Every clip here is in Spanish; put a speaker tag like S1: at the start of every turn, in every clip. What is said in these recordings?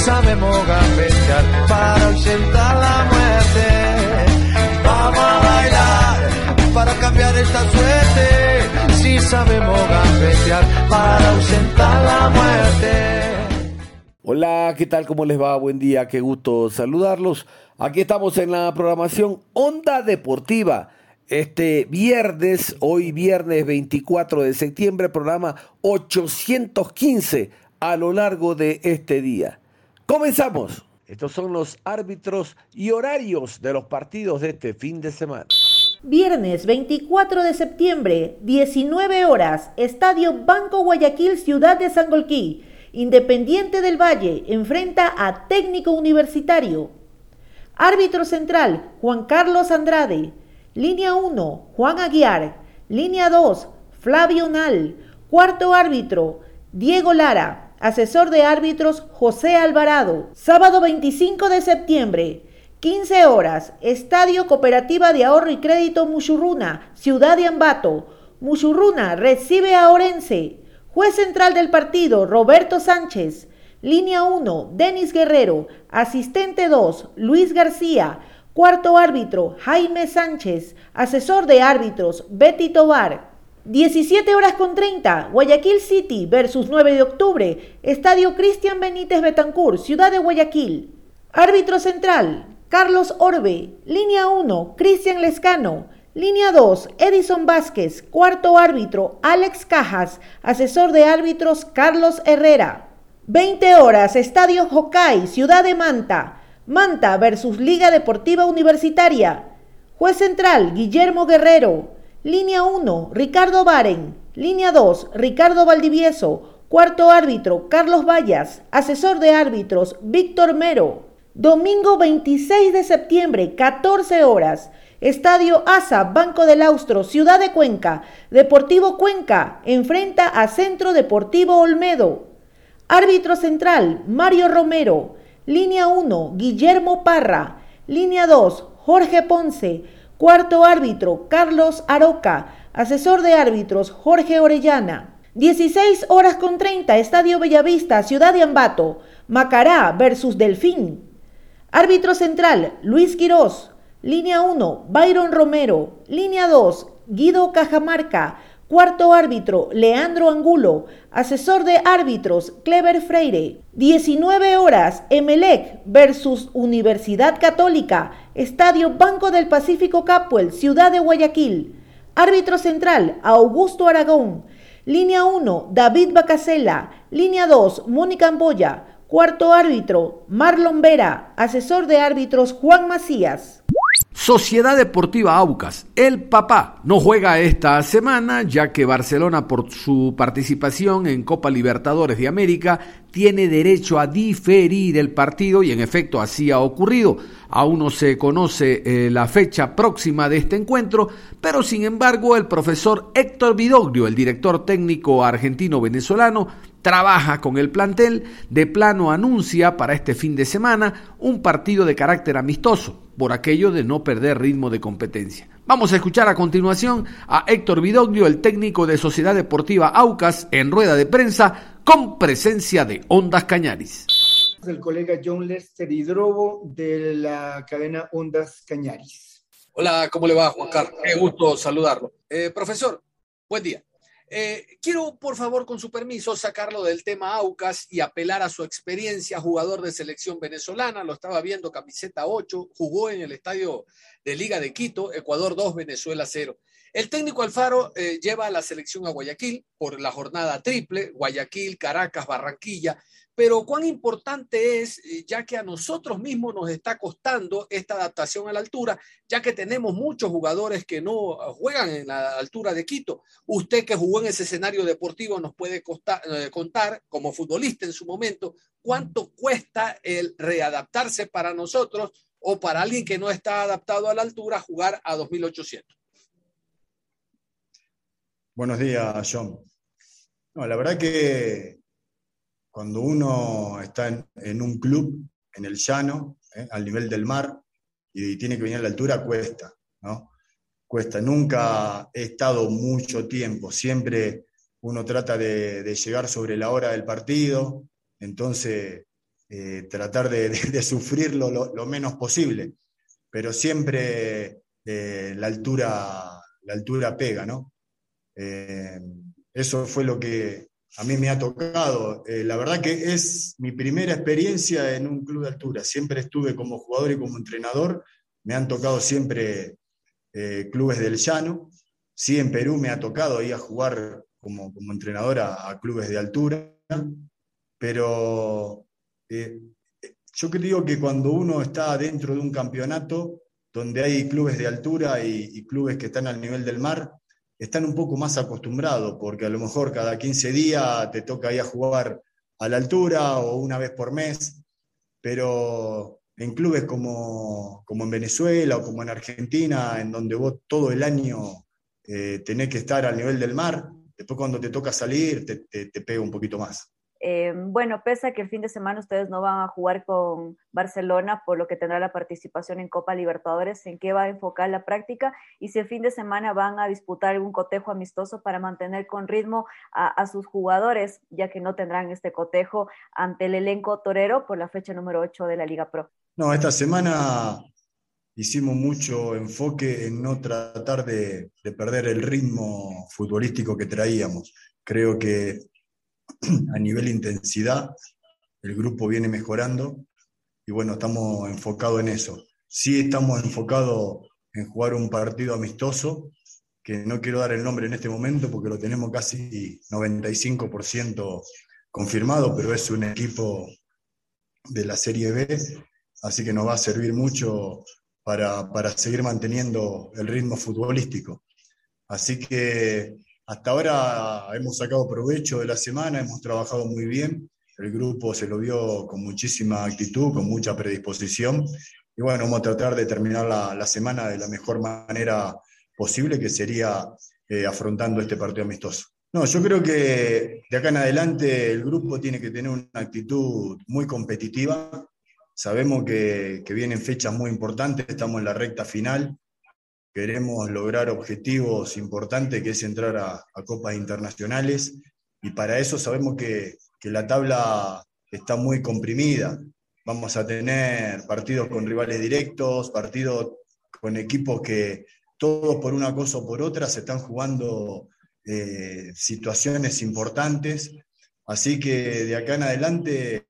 S1: Sabemos gambetear para ausentar la muerte. Vamos a bailar para cambiar esta suerte. Si sabemos gambetear para ausentar la muerte.
S2: Hola, ¿qué tal? ¿Cómo les va? Buen día, qué gusto saludarlos. Aquí estamos en la programación Onda Deportiva. Este viernes, hoy viernes 24 de septiembre, programa 815 a lo largo de este día. Comenzamos. Estos son los árbitros y horarios de los partidos de este fin de semana.
S3: Viernes 24 de septiembre, 19 horas, Estadio Banco Guayaquil, Ciudad de Sangolquí. Independiente del Valle enfrenta a Técnico Universitario. Árbitro central, Juan Carlos Andrade. Línea 1, Juan Aguiar. Línea 2, Flavio Nal. Cuarto árbitro, Diego Lara. Asesor de árbitros José Alvarado. Sábado 25 de septiembre, 15 horas, Estadio Cooperativa de Ahorro y Crédito Muchurruna, Ciudad de Ambato. Muchurruna recibe a Orense. Juez central del partido, Roberto Sánchez. Línea 1, Denis Guerrero. Asistente 2, Luis García. Cuarto árbitro, Jaime Sánchez. Asesor de árbitros, Betty Tobar. 17 horas con 30, Guayaquil City versus 9 de octubre, Estadio Cristian Benítez Betancur, Ciudad de Guayaquil. Árbitro central, Carlos Orbe. Línea 1, Cristian Lescano. Línea 2, Edison Vázquez. Cuarto árbitro, Alex Cajas. Asesor de árbitros, Carlos Herrera. 20 horas, Estadio Hokai, Ciudad de Manta. Manta versus Liga Deportiva Universitaria. Juez central, Guillermo Guerrero. Línea 1, Ricardo Baren. Línea 2, Ricardo Valdivieso. Cuarto árbitro, Carlos Vallas. Asesor de árbitros, Víctor Mero. Domingo 26 de septiembre, 14 horas. Estadio ASA, Banco del Austro, Ciudad de Cuenca. Deportivo Cuenca, enfrenta a Centro Deportivo Olmedo. Árbitro central, Mario Romero. Línea 1, Guillermo Parra. Línea 2, Jorge Ponce. Cuarto árbitro, Carlos Aroca. Asesor de árbitros, Jorge Orellana. 16 horas con 30, Estadio Bellavista, Ciudad de Ambato. Macará versus Delfín. Árbitro central, Luis Quirós. Línea 1, Byron Romero. Línea 2, Guido Cajamarca. Cuarto árbitro, Leandro Angulo. Asesor de árbitros, Clever Freire. 19 horas, Emelec versus Universidad Católica. Estadio Banco del Pacífico Capuel, Ciudad de Guayaquil. Árbitro central, Augusto Aragón. Línea 1, David Bacasela. Línea 2, Mónica Amboya. Cuarto árbitro, Marlon Vera. Asesor de árbitros, Juan Macías.
S2: Sociedad Deportiva Aucas. El papá no juega esta semana ya que Barcelona por su participación en Copa Libertadores de América tiene derecho a diferir el partido y en efecto así ha ocurrido. Aún no se conoce eh, la fecha próxima de este encuentro, pero sin embargo el profesor Héctor Vidoglio, el director técnico argentino-venezolano, trabaja con el plantel, de plano anuncia para este fin de semana un partido de carácter amistoso, por aquello de no perder ritmo de competencia. Vamos a escuchar a continuación a Héctor Vidoglio, el técnico de Sociedad Deportiva Aucas, en rueda de prensa con presencia de Ondas Cañaris.
S4: El colega John Lester Hidrobo de la cadena Ondas Cañaris.
S5: Hola, ¿cómo le va, Juan Carlos? Qué gusto saludarlo. Eh, profesor, buen día. Eh, quiero, por favor, con su permiso, sacarlo del tema Aucas y apelar a su experiencia, jugador de selección venezolana, lo estaba viendo, camiseta 8, jugó en el estadio de Liga de Quito, Ecuador 2, Venezuela 0. El técnico Alfaro eh, lleva a la selección a Guayaquil por la jornada triple, Guayaquil, Caracas, Barranquilla, pero cuán importante es, eh, ya que a nosotros mismos nos está costando esta adaptación a la altura, ya que tenemos muchos jugadores que no juegan en la altura de Quito. Usted que jugó en ese escenario deportivo nos puede eh, contar, como futbolista en su momento, cuánto cuesta el readaptarse para nosotros o para alguien que no está adaptado a la altura jugar a 2800.
S6: Buenos días, John. No, la verdad que cuando uno está en, un club, en el llano, eh, al nivel del mar, y tiene que venir a la altura, cuesta, ¿no? Cuesta. Nunca he estado mucho tiempo, siempre uno trata de, llegar sobre la hora del partido, entonces eh, tratar de, sufrirlo lo, menos posible, pero siempre eh, la, altura, la altura pega, ¿no? eso fue lo que, a mí me ha tocado. Eh, la verdad que es mi primera experiencia en un club de altura. Siempre estuve como jugador y como entrenador. Me han tocado siempre eh, clubes del llano. Sí, en Perú me ha tocado ir a jugar como, como entrenador a, clubes de altura. Pero eh, yo creo que cuando uno está dentro de un campeonato donde hay clubes de altura y clubes que están al nivel del mar, están un poco más acostumbrados, porque a lo mejor cada 15 días te toca ir a jugar a la altura o una vez por mes, pero en clubes como, en Venezuela o como en Argentina, en donde vos todo el año eh, tenés que estar al nivel del mar, después cuando te toca salir te, te pega un poquito más.
S7: Eh, bueno, pese a que el fin de semana ustedes no van a jugar con Barcelona, por lo que tendrá la participación en Copa Libertadores, ¿en qué va a enfocar la práctica? Y si el fin de semana van a disputar algún cotejo amistoso para mantener con ritmo a, sus jugadores, ya que no tendrán este cotejo ante el elenco torero por la fecha número 8 de la Liga Pro.
S6: No, esta semana hicimos mucho enfoque en no tratar de perder el ritmo futbolístico que traíamos. Creo que a nivel intensidad, el grupo viene mejorando y bueno, estamos enfocados en eso. Sí estamos enfocados en jugar un partido amistoso, que no quiero dar el nombre en este momento porque lo tenemos casi 95% confirmado, pero es un equipo de la Serie B, así que nos va a servir mucho para, para seguir manteniendo el ritmo futbolístico. Así que hasta ahora hemos sacado provecho de la semana, hemos trabajado muy bien, el grupo se lo vio con muchísima actitud, con mucha predisposición, y bueno, vamos a tratar de terminar la, semana de la mejor manera posible, que sería eh, afrontando este partido amistoso. No, yo creo que de acá en adelante el grupo tiene que tener una actitud muy competitiva. Sabemos que, que vienen fechas muy importantes, estamos en la recta final, queremos lograr objetivos importantes, que es entrar a, copas internacionales, y para eso sabemos que, la tabla está muy comprimida. Vamos a tener partidos con rivales directos, partidos con equipos que todos por una cosa o por otra se están jugando eh, situaciones importantes. Así que de acá en adelante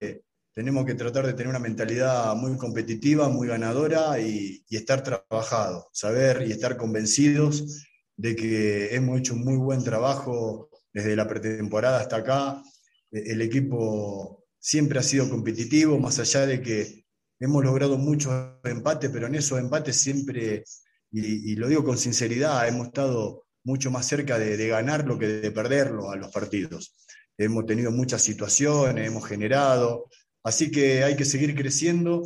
S6: tenemos que tratar de tener una mentalidad muy competitiva, muy ganadora y, estar trabajado, saber y estar convencidos de que hemos hecho un muy buen trabajo desde la pretemporada hasta acá. E, el equipo siempre ha sido competitivo, más allá de que hemos logrado muchos empates, pero en esos empates siempre, y, lo digo con sinceridad, hemos estado mucho más cerca de, de ganarlo que de perderlo a los partidos. Hemos tenido muchas situaciones, hemos generado, Así que hay que seguir creciendo,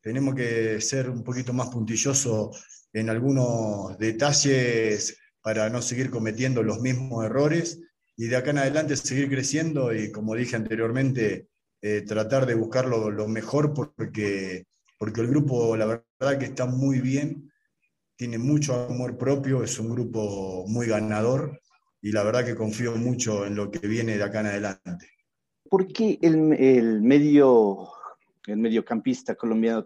S6: tenemos que ser un poquito más puntillosos en algunos detalles para no seguir cometiendo los mismos errores y de acá en adelante seguir creciendo y como dije anteriormente, eh, tratar de buscar lo, mejor porque, porque el grupo la verdad que está muy bien, tiene mucho amor propio, es un grupo muy ganador y la verdad que confío mucho en lo que viene de acá en adelante.
S8: ¿Por qué el, medio, el mediocampista colombiano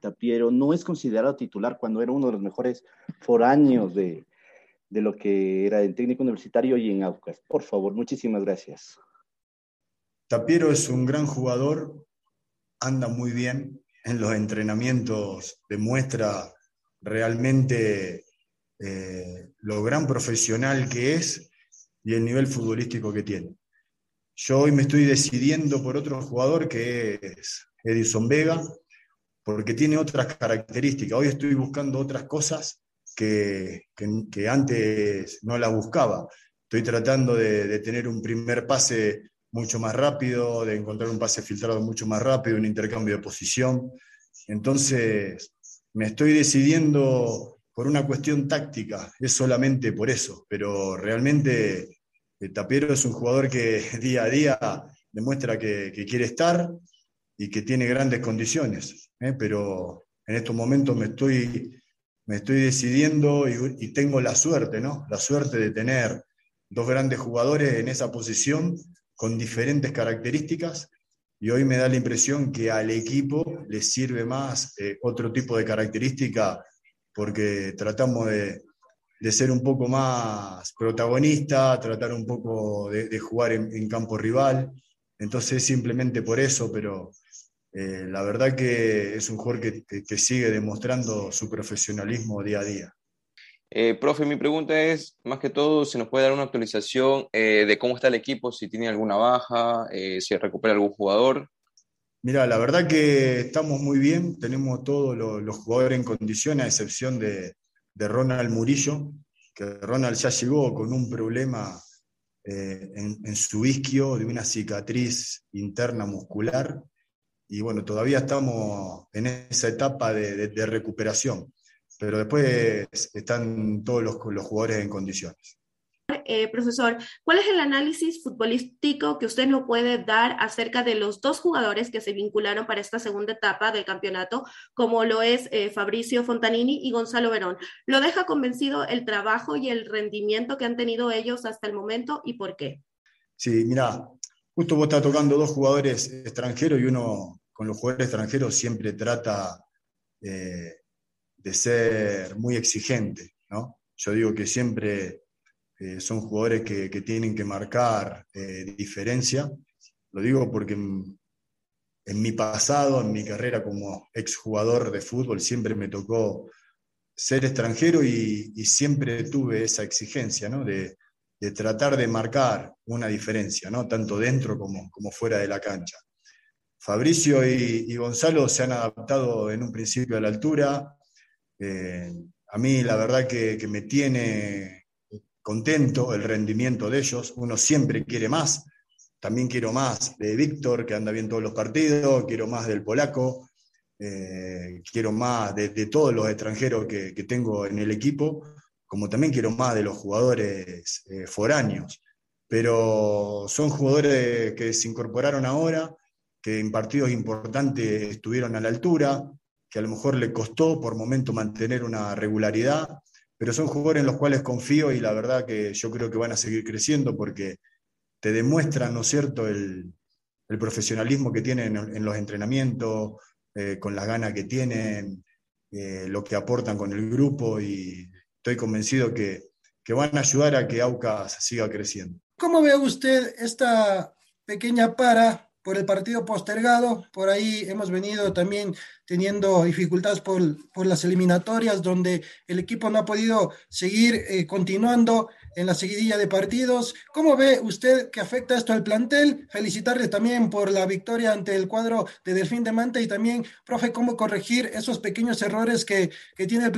S8: Tapiero no es considerado titular cuando era uno de los mejores foráneos de, lo que era el técnico universitario y en Aucas? Por favor, muchísimas gracias.
S6: Tapiero es un gran jugador, anda muy bien en los entrenamientos, demuestra realmente eh, lo gran profesional que es y el nivel futbolístico que tiene. Yo hoy me estoy decidiendo por otro jugador que es Edison Vega, porque tiene otras características. Hoy estoy buscando otras cosas que, que, antes no las buscaba. Estoy tratando de, de, tener un primer pase mucho más rápido, de encontrar un pase filtrado mucho más rápido, un intercambio de posición. Entonces, me estoy decidiendo por una cuestión táctica, es solamente por eso, pero realmente Tapiero es un jugador que día a día demuestra que, quiere estar y que tiene grandes condiciones, ¿eh? pero en estos momentos me estoy, me estoy decidiendo y, y, tengo la suerte, ¿no? La suerte de tener dos grandes jugadores en esa posición con diferentes características y hoy me da la impresión que al equipo le sirve más eh, otro tipo de característica porque tratamos de, de, ser un poco más protagonista, tratar un poco de, de jugar en, en, campo rival. Entonces simplemente por eso, pero eh, la verdad que es un jugador que, que, que sigue demostrando su profesionalismo día a día.
S9: Eh, profe, mi pregunta es, más que todo, si nos puede dar una actualización eh, de cómo está el equipo, si tiene alguna baja, si recupera algún jugador.
S6: Mira, la verdad que estamos muy bien, tenemos todos los, los jugadores en condiciones, a excepción de, de, Ronald Murillo, que Ronald ya llegó con un problema eh, en, su isquio de una cicatriz interna muscular, y bueno, todavía estamos en esa etapa de, recuperación pero después están todos los jugadores en condiciones.
S10: Eh, profesor, ¿cuál es el análisis futbolístico que usted nos puede dar acerca de los dos jugadores que se vincularon para esta segunda etapa del campeonato, como lo es eh, Fabricio Fontanini y Gonzalo Verón? ¿Lo deja convencido el trabajo y el rendimiento que han tenido ellos hasta el momento y por qué?
S6: Sí, mira, justo vos estás tocando dos jugadores extranjeros y uno con los jugadores extranjeros siempre trata eh, de ser muy exigente, ¿no? Yo digo que siempre eh, son jugadores que, que, tienen que marcar eh, diferencia. Lo digo porque en, mi pasado, en mi carrera como exjugador de fútbol, siempre me tocó ser extranjero y, siempre tuve esa exigencia, ¿no? De, de, tratar de marcar una diferencia, ¿no? Tanto dentro como, como fuera de la cancha. Fabricio y, Gonzalo se han adaptado en un principio a la altura, eh, a mí la verdad que, me tiene contento el rendimiento de ellos. Uno siempre quiere más. También quiero más de Víctor, que anda bien todos los partidos. Quiero más del polaco. Eh, quiero más de, todos los extranjeros que, que, tengo en el equipo. Como también quiero más de los jugadores eh, foráneos. Pero son jugadores que se incorporaron ahora, que en partidos importantes estuvieron a la altura, que a lo mejor le costó por momento mantener una regularidad, pero son jugadores en los cuales confío y la verdad que yo creo que van a seguir creciendo porque te demuestran, ¿no es cierto?, el, profesionalismo que tienen en, en los entrenamientos, eh, con las ganas que tienen, eh, lo que aportan con el grupo y estoy convencido que, que van a ayudar a que Aucas siga creciendo.
S11: ¿Cómo ve usted esta pequeña para por el partido postergado. Por ahí hemos venido también teniendo dificultades por, por las eliminatorias, donde el equipo no ha podido seguir eh, continuando en la seguidilla de partidos. ¿Cómo ve usted que afecta esto al plantel? Felicitarle también por la victoria ante el cuadro de Delfín de Manta y también, profe, cómo corregir esos pequeños errores que, que, tiene,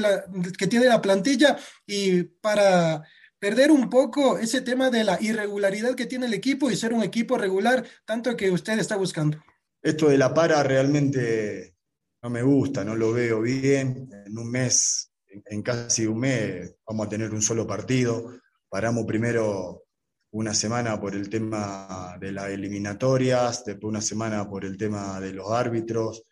S11: que tiene la plantilla y para perder un poco ese tema de la irregularidad que tiene el equipo y ser un equipo regular, tanto que usted está buscando.
S6: Esto de la para realmente no me gusta, no lo veo bien. En un mes, en casi un mes, vamos a tener un solo partido. Paramos primero una semana por el tema de las eliminatorias, después una semana por el tema de los árbitros,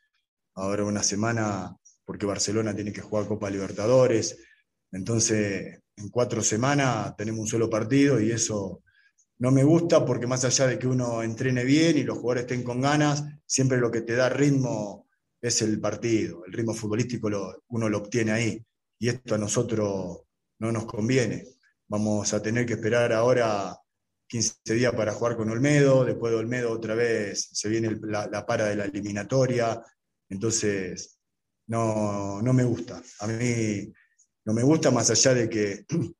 S6: ahora una semana porque Barcelona tiene que jugar Copa Libertadores. Entonces, en cuatro semanas tenemos un solo partido y eso no me gusta porque más allá de que uno entrene bien y los jugadores estén con ganas, siempre lo que te da ritmo es el partido. El ritmo futbolístico uno lo obtiene ahí y esto a nosotros no nos conviene. Vamos a tener que esperar ahora 15 días para jugar con Olmedo, después de Olmedo otra vez se viene la, la para de la eliminatoria, entonces no, no me gusta. A mí no me gusta más allá de que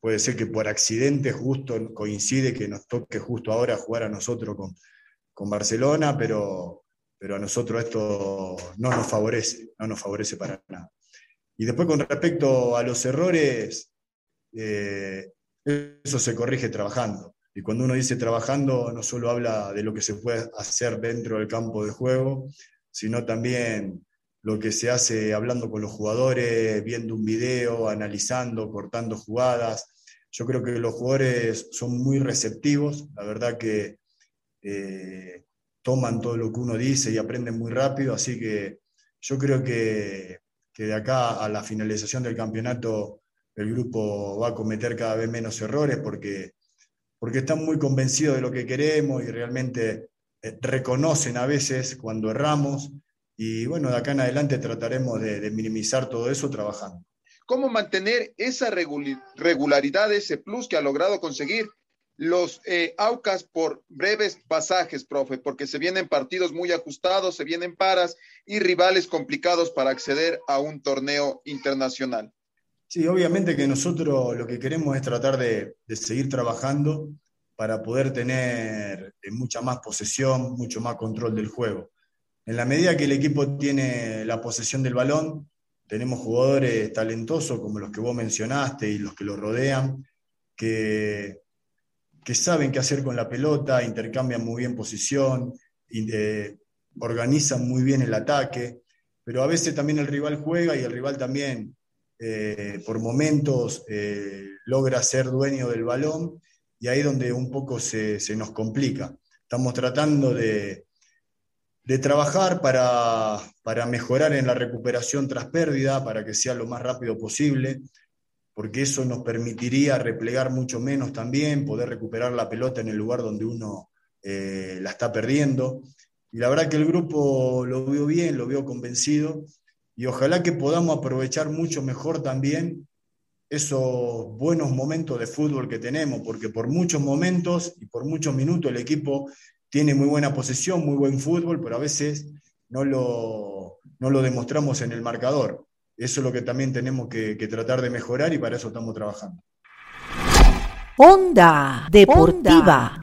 S6: puede ser que por accidente justo coincide que nos toque justo ahora jugar a nosotros con, con Barcelona, pero, pero a nosotros esto no nos favorece, no nos favorece para nada. Y después con respecto a los errores, eh, eso se corrige trabajando. Y cuando uno dice trabajando, no solo habla de lo que se puede hacer dentro del campo de juego, sino también lo que se hace hablando con los jugadores, viendo un video, analizando, cortando jugadas. Yo creo que los jugadores son muy receptivos, la verdad que eh, toman todo lo que uno dice y aprenden muy rápido, así que yo creo que, que de acá a la finalización del campeonato el grupo va a cometer cada vez menos errores porque, porque están muy convencidos de lo que queremos y realmente eh, reconocen a veces cuando erramos. Y bueno, de acá en adelante trataremos de, minimizar todo eso trabajando.
S12: ¿Cómo mantener esa regularidad, ese plus que ha logrado conseguir los eh, Aucas por breves pasajes, profe? Porque se vienen partidos muy ajustados, se vienen paras y rivales complicados para acceder a un torneo internacional.
S6: Sí, obviamente que nosotros lo que queremos es tratar de, seguir trabajando para poder tener eh, mucha más posesión, mucho más control del juego. En la medida que el equipo tiene la posesión del balón, tenemos jugadores talentosos como los que vos mencionaste y los que lo rodean, que, que saben qué hacer con la pelota, intercambian muy bien posición, eh, organizan muy bien el ataque, pero a veces también el rival juega y el rival también eh, por momentos eh, logra ser dueño del balón y ahí donde un poco se, nos complica. Estamos tratando de, de trabajar para, para, mejorar en la recuperación tras pérdida, para que sea lo más rápido posible, porque eso nos permitiría replegar mucho menos también, poder recuperar la pelota en el lugar donde uno eh, la está perdiendo. Y la verdad que el grupo lo vio bien, lo vio convencido y ojalá que podamos aprovechar mucho mejor también esos buenos momentos de fútbol que tenemos, porque por muchos momentos y por muchos minutos el equipo tiene muy buena posesión, muy buen fútbol, pero a veces no lo, no lo demostramos en el marcador. Eso es lo que también tenemos que, tratar de mejorar y para eso estamos trabajando.
S3: Onda Deportiva.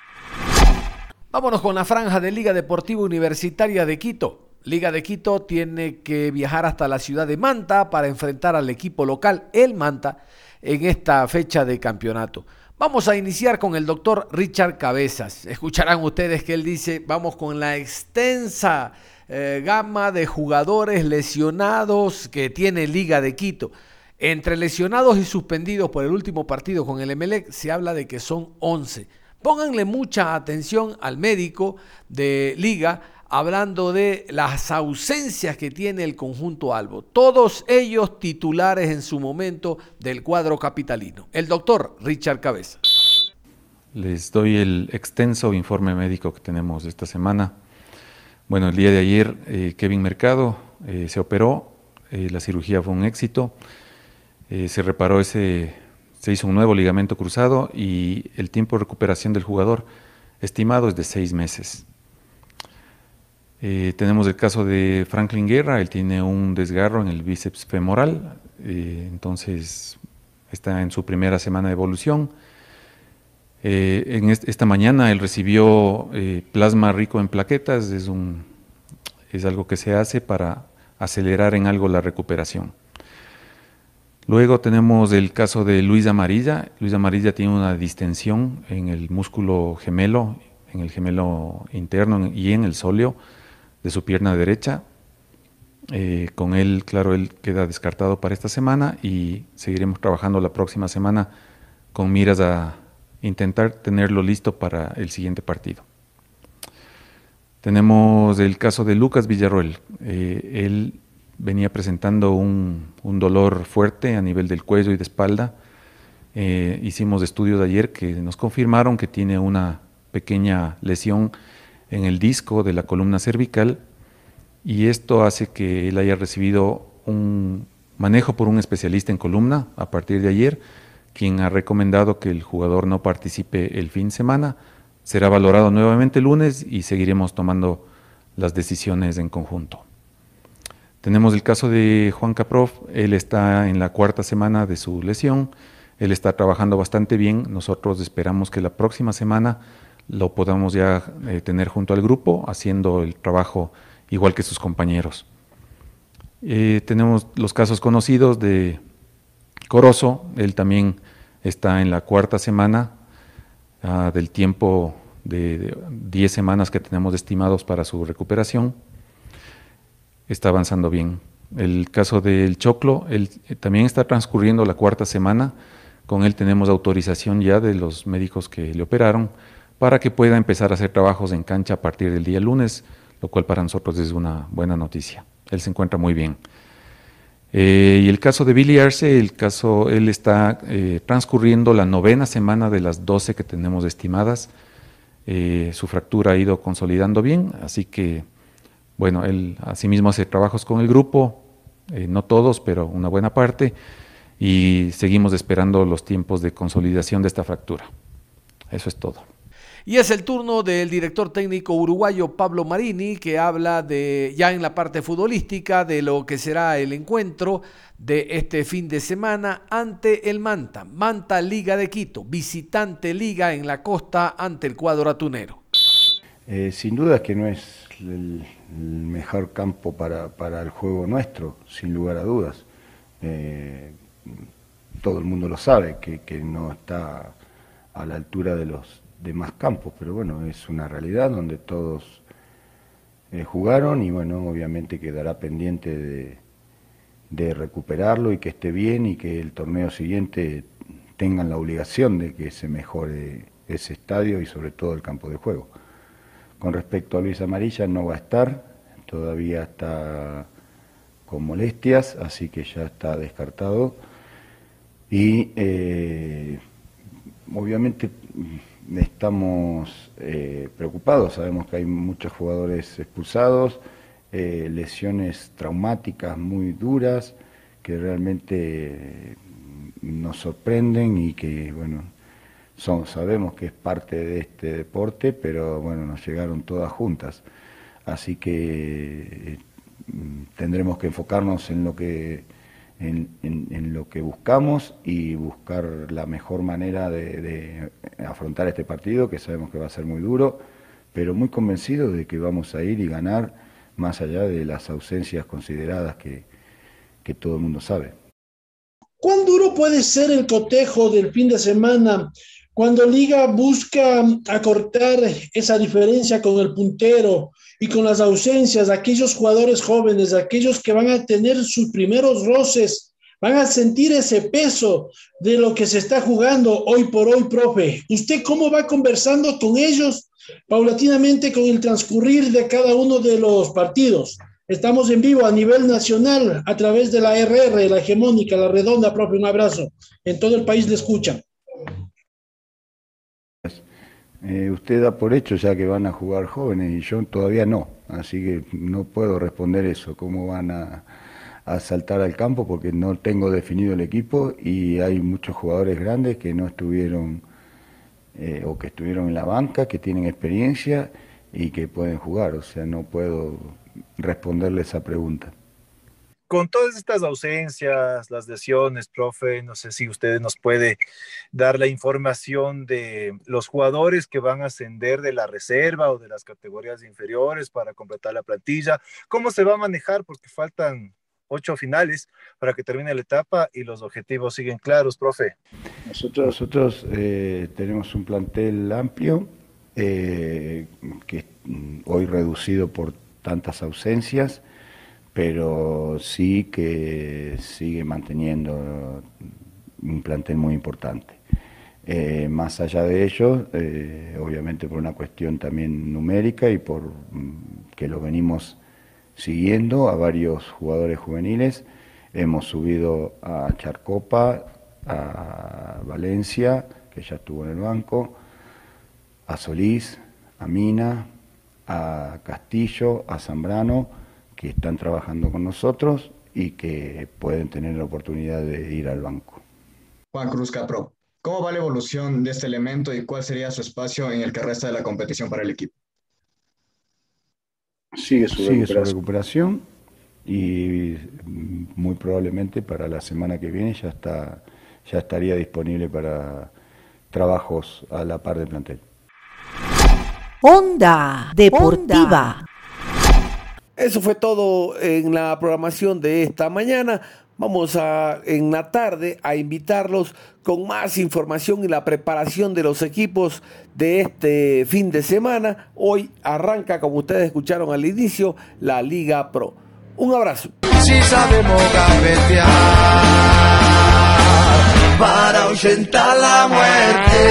S2: Vámonos con la franja de Liga Deportiva Universitaria de Quito. Liga de Quito tiene que viajar hasta la ciudad de Manta para enfrentar al equipo local, el Manta, en esta fecha de campeonato. Vamos a iniciar con el doctor Richard Cabezas. Escucharán ustedes que él dice, vamos con la extensa eh, gama de jugadores lesionados que tiene Liga de Quito. Entre lesionados y suspendidos por el último partido con el Emelec se habla de que son 11. Pónganle mucha atención al médico de Liga hablando de las ausencias que tiene el conjunto Albo. Todos ellos titulares en su momento del cuadro capitalino. El doctor Richard Cabeza.
S13: Les doy el extenso informe médico que tenemos esta semana. Bueno, el día de ayer eh, Kevin Mercado eh, se operó, eh, la cirugía fue un éxito, se reparó ese, se hizo un nuevo ligamento cruzado y el tiempo de recuperación del jugador estimado es de seis meses. Eh, tenemos el caso de Franklin Guerra, él tiene un desgarro en el bíceps femoral, eh, entonces está en su primera semana de evolución. Eh, esta mañana él recibió plasma rico en plaquetas, es algo que se hace para acelerar en algo la recuperación. Luego tenemos el caso de Luis Amarilla. Luis Amarilla tiene una distensión en el músculo gemelo, en el gemelo interno y en el sóleo de su pierna derecha. Eh, con él, claro, él queda descartado para esta semana y seguiremos trabajando la próxima semana con miras a intentar tenerlo listo para el siguiente partido. Tenemos el caso de Lucas Villarroel. Eh, él venía presentando un, dolor fuerte a nivel del cuello y de espalda. Eh, hicimos estudios ayer que nos confirmaron que tiene una pequeña lesión en el disco de la columna cervical y esto hace que él haya recibido un manejo por un especialista en columna a partir de ayer, quien ha recomendado que el jugador no participe el fin de semana. Será valorado nuevamente el lunes y seguiremos tomando las decisiones en conjunto. Tenemos el caso de Juan Caprof, él está en la cuarta semana de su lesión, Él está trabajando bastante bien. Nosotros esperamos que la próxima semana lo podamos ya eh, tener junto al grupo, haciendo el trabajo igual que sus compañeros. Eh, tenemos los casos conocidos de Corozo, él también está en la cuarta semana ah, del tiempo de 10 semanas que tenemos estimados para su recuperación. Está avanzando bien. El caso del Choclo, él eh, también está transcurriendo la cuarta semana. Con él tenemos autorización ya de los médicos que le operaron para que pueda empezar a hacer trabajos en cancha a partir del día lunes, lo cual para nosotros es una buena noticia. Él se encuentra muy bien. Eh, y el caso de Billy Arce, el caso, él está eh, transcurriendo la novena semana de las 12 que tenemos estimadas. Eh, su fractura ha ido consolidando bien, así que, bueno, él asimismo hace trabajos con el grupo, no todos, pero una buena parte, y seguimos esperando los tiempos de consolidación de esta fractura. Eso es todo.
S2: Y es el turno del director técnico uruguayo Pablo Marini, que habla de ya en la parte futbolística de lo que será el encuentro de este fin de semana ante el Manta. Manta Liga de Quito, visitante Liga en la costa ante el cuadro atunero.
S14: Eh, sin duda que no es el, mejor campo para, el juego nuestro, sin lugar a dudas. Eh, todo el mundo lo sabe, que no está a la altura de los de más campos, pero bueno, es una realidad donde todos eh, jugaron y bueno, obviamente quedará pendiente de, recuperarlo y que esté bien y que el torneo siguiente tengan la obligación de que se mejore ese estadio y sobre todo el campo de juego. Con respecto a Luis Amarilla, no va a estar, todavía está con molestias, así que ya está descartado. Y eh, obviamente estamos eh, preocupados, sabemos que hay muchos jugadores expulsados, eh, lesiones traumáticas muy duras que realmente nos sorprenden y que, bueno, son, sabemos que es parte de este deporte, pero bueno, nos llegaron todas juntas. Así que eh, tendremos que enfocarnos en lo que en, lo que buscamos y buscar la mejor manera de, afrontar este partido, que sabemos que va a ser muy duro, pero muy convencido de que vamos a ir y ganar más allá de las ausencias consideradas que, que todo el mundo sabe.
S15: ¿Cuán duro puede ser el cotejo del fin de semana cuando Liga busca acortar esa diferencia con el puntero y con las ausencias aquellos jugadores jóvenes, aquellos que van a tener sus primeros roces, van a sentir ese peso de lo que se está jugando hoy por hoy, profe. ¿Usted cómo va conversando con ellos paulatinamente con el transcurrir de cada uno de los partidos? Estamos en vivo a nivel nacional a través de la RR, la hegemónica, la redonda, profe. Un abrazo. En todo el país le escuchan.
S14: Eh, usted da por hecho ya que van a jugar jóvenes y yo todavía no, así que no puedo responder eso, cómo van a, saltar al campo porque no tengo definido el equipo y hay muchos jugadores grandes que no estuvieron eh, o que estuvieron en la banca, que tienen experiencia y que pueden jugar, o sea, no puedo responderle esa pregunta
S16: con todas estas ausencias, las lesiones, profe, no sé si usted nos puede dar la información de los jugadores que van a ascender de la reserva o de las categorías inferiores para completar la plantilla, cómo se va a manejar, porque faltan ocho finales para que termine la etapa y los objetivos siguen claros, profe.
S14: Nosotros, nosotros eh, tenemos un plantel amplio, eh, que hoy reducido por tantas ausencias pero sí que sigue manteniendo un plantel muy importante. Eh, más allá de ello, eh, obviamente por una cuestión también numérica y por mm, que lo venimos siguiendo a varios jugadores juveniles, hemos subido a Charcopa, a Valencia, que ya estuvo en el banco, a Solís, a Mina, a Castillo, a Zambrano, que están trabajando con nosotros y que pueden tener la oportunidad de ir al banco.
S17: Juan Cruz Capro, ¿cómo va la evolución de este elemento y cuál sería su espacio en el que resta de la competición para el equipo?
S14: Sigue su, recuperación. su recuperación y muy probablemente para la semana que viene ya está ya estaría disponible para trabajos a la par del plantel.
S3: Onda Deportiva.
S18: Eso fue todo en la programación de esta mañana. Vamos a en la tarde a invitarlos con más información y la preparación de los equipos de este fin de semana. Hoy arranca, como ustedes escucharon al inicio, la Liga Pro. Un abrazo.
S1: Si sabemos para ahuyentar la muerte.